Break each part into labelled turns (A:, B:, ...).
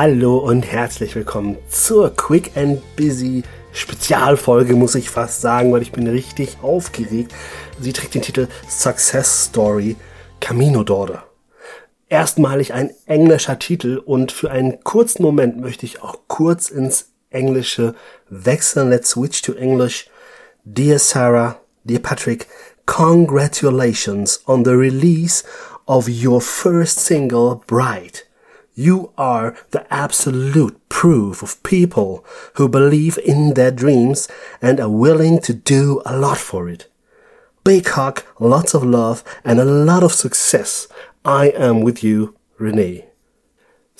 A: Hallo und herzlich willkommen zur Quick and Busy Spezialfolge, muss ich fast sagen, weil ich bin richtig aufgeregt. Sie trägt den Titel Success Story Camino Daughter. Erstmalig ein englischer Titel und für einen kurzen Moment möchte ich auch kurz ins Englische wechseln. Let's switch to English. Dear Sarah, dear Patrick, congratulations on the release of your first single, Bright. You are the absolute proof of people who believe in their dreams and are willing to do a lot for it. Big hug, lots of love, and a lot of success. I am with you, Renee.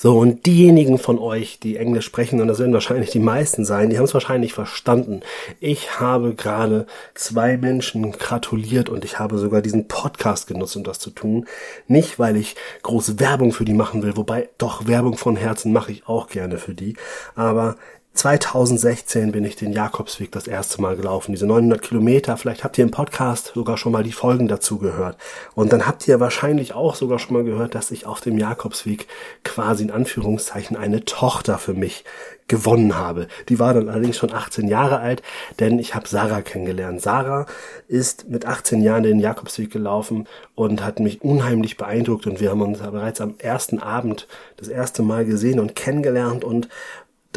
A: So, und diejenigen von euch, die Englisch sprechen, und das werden wahrscheinlich die meisten sein, die haben es wahrscheinlich verstanden. Ich habe gerade zwei Menschen gratuliert und ich habe sogar diesen Podcast genutzt, um das zu tun. Nicht, weil ich große Werbung für die machen will, wobei doch Werbung von Herzen mache ich auch gerne für die. Aber 2016 bin ich den Jakobsweg das erste Mal gelaufen, diese 900 Kilometer. Vielleicht habt ihr im Podcast sogar schon mal die Folgen dazu gehört. Und dann habt ihr wahrscheinlich auch sogar schon mal gehört, dass ich auf dem Jakobsweg quasi in Anführungszeichen eine Tochter für mich gewonnen habe. Die war dann allerdings schon 18 Jahre alt, denn ich habe Sarah kennengelernt. Sarah ist mit 18 Jahren den Jakobsweg gelaufen und hat mich unheimlich beeindruckt und wir haben uns bereits am ersten Abend das erste Mal gesehen und kennengelernt und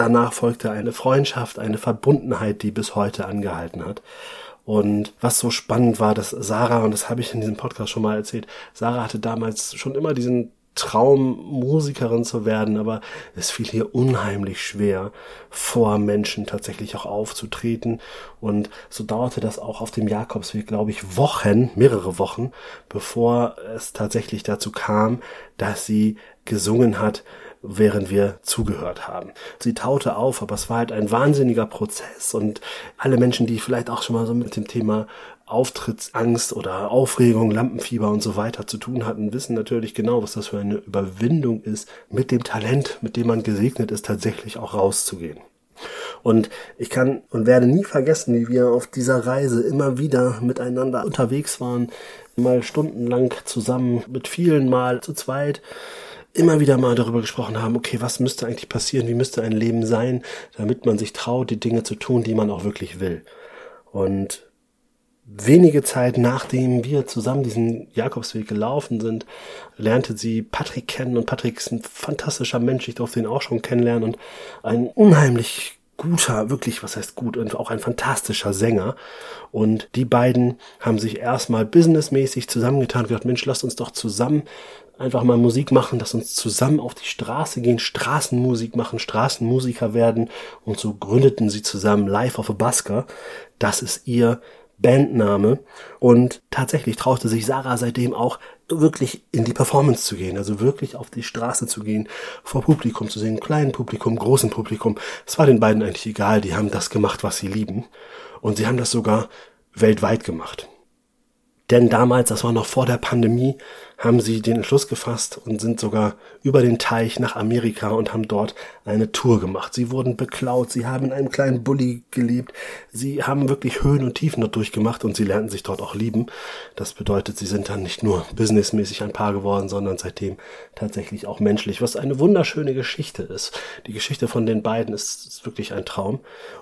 A: danach folgte eine Freundschaft, eine Verbundenheit, die bis heute angehalten hat. Und was so spannend war, dass Sarah, und das habe ich in diesem Podcast schon mal erzählt, Sarah hatte damals schon immer diesen Traum, Musikerin zu werden, aber es fiel hier unheimlich schwer, vor Menschen tatsächlich auch aufzutreten. Und so dauerte das auch auf dem Jakobsweg, glaube ich, Wochen, mehrere Wochen, bevor es tatsächlich dazu kam, dass sie gesungen hat, während wir zugehört haben. Sie taute auf, aber es war halt ein wahnsinniger Prozess und alle Menschen, die vielleicht auch schon mal so mit dem Thema Auftrittsangst oder Aufregung, Lampenfieber und so weiter zu tun hatten, wissen natürlich genau, was das für eine Überwindung ist, mit dem Talent, mit dem man gesegnet ist, tatsächlich auch rauszugehen. Und ich kann und werde nie vergessen, wie wir auf dieser Reise immer wieder miteinander unterwegs waren, mal stundenlang zusammen, mit vielen Mal zu zweit immer wieder mal darüber gesprochen haben, okay, was müsste eigentlich passieren, wie müsste ein Leben sein, damit man sich traut, die Dinge zu tun, die man auch wirklich will. Und wenige Zeit nachdem wir zusammen diesen Jakobsweg gelaufen sind, lernte sie Patrick kennen. Und Patrick ist ein fantastischer Mensch, ich durfte ihn auch schon kennenlernen. Und ein unheimlich guter, wirklich, was heißt gut, und auch ein fantastischer Sänger. Und die beiden haben sich erstmal businessmäßig zusammengetan und gesagt, Mensch, lasst uns doch zusammen einfach mal Musik machen, dass uns zusammen auf die Straße gehen, Straßenmusik machen, Straßenmusiker werden und so gründeten sie zusammen Life of a Busker. Das ist ihr Bandname und tatsächlich traute sich Sarah seitdem auch wirklich in die Performance zu gehen, also wirklich auf die Straße zu gehen, vor Publikum zu singen, kleinen Publikum, großen Publikum. Es war den beiden eigentlich egal, die haben das gemacht, was sie lieben und sie haben das sogar weltweit gemacht. Denn damals, das war noch vor der Pandemie, haben sie den Entschluss gefasst und sind sogar über den Teich nach Amerika und haben dort eine Tour gemacht. Sie wurden beklaut, sie haben in einem kleinen Bulli gelebt, sie haben wirklich Höhen und Tiefen dort durchgemacht und sie lernten sich dort auch lieben. Das bedeutet, sie sind dann nicht nur businessmäßig ein Paar geworden, sondern seitdem tatsächlich auch menschlich, was eine wunderschöne Geschichte ist. Die Geschichte von den beiden ist, ist wirklich ein Traum.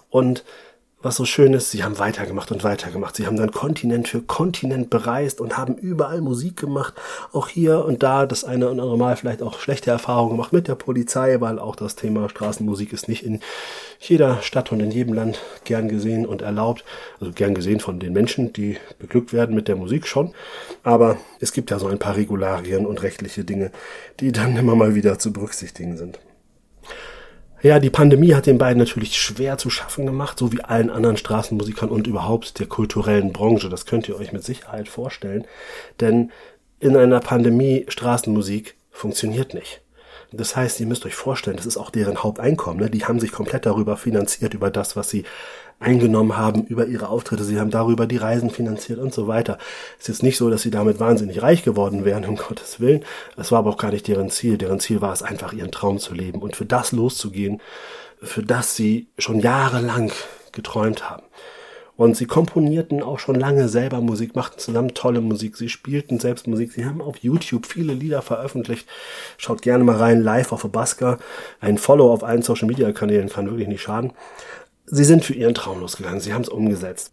A: Und was so schön ist, sie haben weitergemacht und weitergemacht. Sie haben dann Kontinent für Kontinent bereist und haben überall Musik gemacht. Auch hier und da das eine oder andere Mal vielleicht auch schlechte Erfahrungen gemacht mit der Polizei, weil auch das Thema Straßenmusik ist nicht in jeder Stadt und in jedem Land gern gesehen und erlaubt. Also gern gesehen von den Menschen, die beglückt werden mit der Musik schon. Aber es gibt ja so ein paar Regularien und rechtliche Dinge, die dann immer mal wieder zu berücksichtigen sind. Ja, die Pandemie hat den beiden natürlich schwer zu schaffen gemacht, so wie allen anderen Straßenmusikern und überhaupt der kulturellen Branche. Das könnt ihr euch mit Sicherheit vorstellen. Denn in einer Pandemie Straßenmusik funktioniert nicht. Das heißt, ihr müsst euch vorstellen, das ist auch deren Haupteinkommen. Ne? Die haben sich komplett darüber finanziert, über das, was sie eingenommen haben, über ihre Auftritte. Sie haben darüber die Reisen finanziert und so weiter. Es ist jetzt nicht so, dass sie damit wahnsinnig reich geworden wären, um Gottes Willen. Es war aber auch gar nicht deren Ziel. Deren Ziel war es einfach, ihren Traum zu leben und für das loszugehen, für das sie schon jahrelang geträumt haben. Und sie komponierten auch schon lange selber Musik, machten zusammen tolle Musik. Sie spielten selbst Musik. Sie haben auf YouTube viele Lieder veröffentlicht. Schaut gerne mal rein. Live auf Abaska. Ein Follow auf allen Social Media Kanälen kann wirklich nicht schaden. Sie sind für ihren Traum losgegangen. Sie haben es umgesetzt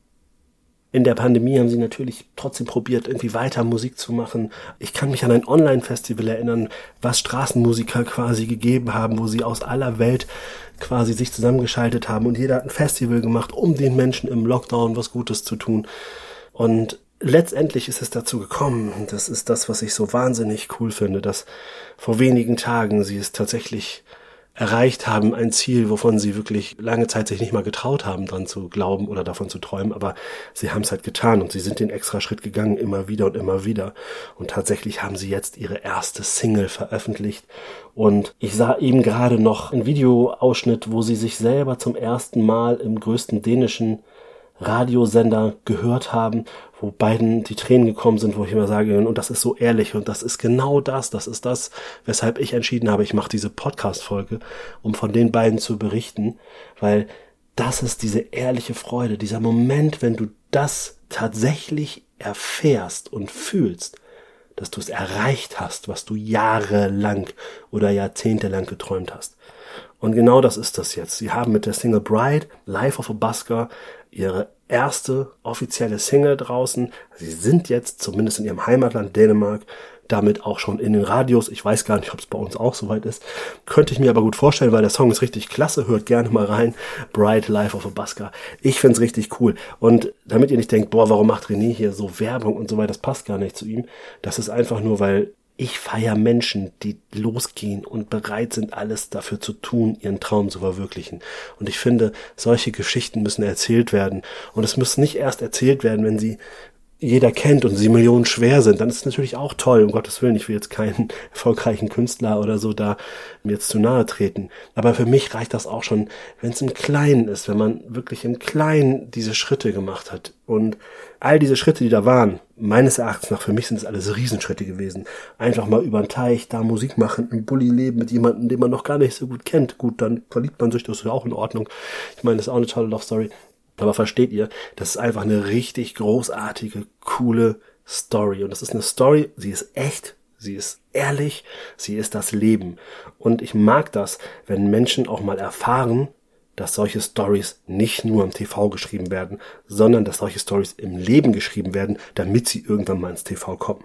A: in der Pandemie haben sie natürlich trotzdem probiert, irgendwie weiter Musik zu machen. Ich kann mich an ein Online-Festival erinnern, was Straßenmusiker quasi gegeben haben, wo sie aus aller Welt quasi sich zusammengeschaltet haben und jeder hat ein Festival gemacht, um den Menschen im Lockdown was Gutes zu tun. Und letztendlich ist es dazu gekommen, das ist das, was ich so wahnsinnig cool finde, dass vor wenigen Tagen sie es tatsächlich erreicht haben, ein Ziel, wovon sie wirklich lange Zeit sich nicht mal getraut haben, dran zu glauben oder davon zu träumen, aber sie haben es halt getan und sie sind den extra Schritt gegangen, immer wieder und immer wieder. Und tatsächlich haben sie jetzt ihre erste Single veröffentlicht. Und ich sah eben gerade noch einen Videoausschnitt, wo sie sich selber zum ersten Mal im größten dänischen Radiosender gehört haben, wo beiden die Tränen gekommen sind, wo ich immer sage, und das ist so ehrlich und das ist genau das, das ist das, weshalb ich entschieden habe, ich mache diese Podcast-Folge, um von den beiden zu berichten, weil das ist diese ehrliche Freude, dieser Moment, wenn du das tatsächlich erfährst und fühlst, dass du es erreicht hast, was du jahrelang oder jahrzehntelang geträumt hast. Und genau das ist das jetzt. Sie haben mit der Single Bride, Life of a Busker, ihre erste offizielle Single draußen. Sie sind jetzt, zumindest in ihrem Heimatland Dänemark, damit auch schon in den Radios. Ich weiß gar nicht, ob es bei uns auch soweit ist. Könnte ich mir aber gut vorstellen, weil der Song ist richtig klasse. Hört gerne mal rein. Bright Life of a Busker. Ich find's richtig cool. Und damit ihr nicht denkt, boah, warum macht René hier so Werbung und so weiter, das passt gar nicht zu ihm. Das ist einfach nur, weil ich feiere Menschen, die losgehen und bereit sind, alles dafür zu tun, ihren Traum zu verwirklichen. Und ich finde, solche Geschichten müssen erzählt werden. Und es muss nicht erst erzählt werden, wenn sie jeder kennt und sie Millionen schwer sind, dann ist es natürlich auch toll, um Gottes Willen, ich will jetzt keinen erfolgreichen Künstler oder so da jetzt zu nahe treten. Aber für mich reicht das auch schon, wenn es im Kleinen ist, wenn man wirklich im Kleinen diese Schritte gemacht hat. Und all diese Schritte, die da waren, meines Erachtens nach, für mich sind es alles Riesenschritte gewesen. Einfach mal über den Teich, da Musik machen, ein Bulli leben mit jemandem, den man noch gar nicht so gut kennt. Gut, dann verliebt man sich, das ist ja auch in Ordnung. Ich meine, das ist auch eine tolle Love Story. Aber versteht ihr, das ist einfach eine richtig großartige, coole Story. Und das ist eine Story, sie ist echt, sie ist ehrlich, sie ist das Leben. Und ich mag das, wenn Menschen auch mal erfahren, dass solche Stories nicht nur im TV geschrieben werden, sondern dass solche Stories im Leben geschrieben werden, damit sie irgendwann mal ins TV kommen.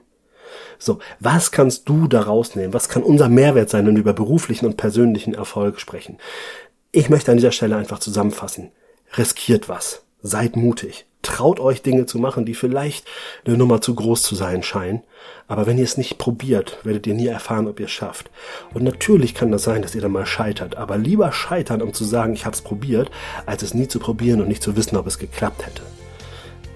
A: So, was kannst du daraus nehmen? Was kann unser Mehrwert sein, wenn wir über beruflichen und persönlichen Erfolg sprechen? Ich möchte an dieser Stelle einfach zusammenfassen riskiert was. Seid mutig. Traut euch Dinge zu machen, die vielleicht eine Nummer zu groß zu sein scheinen. Aber wenn ihr es nicht probiert, werdet ihr nie erfahren, ob ihr es schafft. Und natürlich kann das sein, dass ihr dann mal scheitert. Aber lieber scheitern, um zu sagen, ich habe es probiert, als es nie zu probieren und nicht zu wissen, ob es geklappt hätte.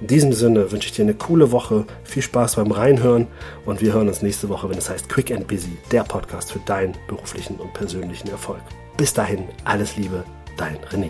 A: In diesem Sinne wünsche ich dir eine coole Woche, viel Spaß beim Reinhören und wir hören uns nächste Woche, wenn es heißt Quick and Busy, der Podcast für deinen beruflichen und persönlichen Erfolg. Bis dahin, alles Liebe, dein René.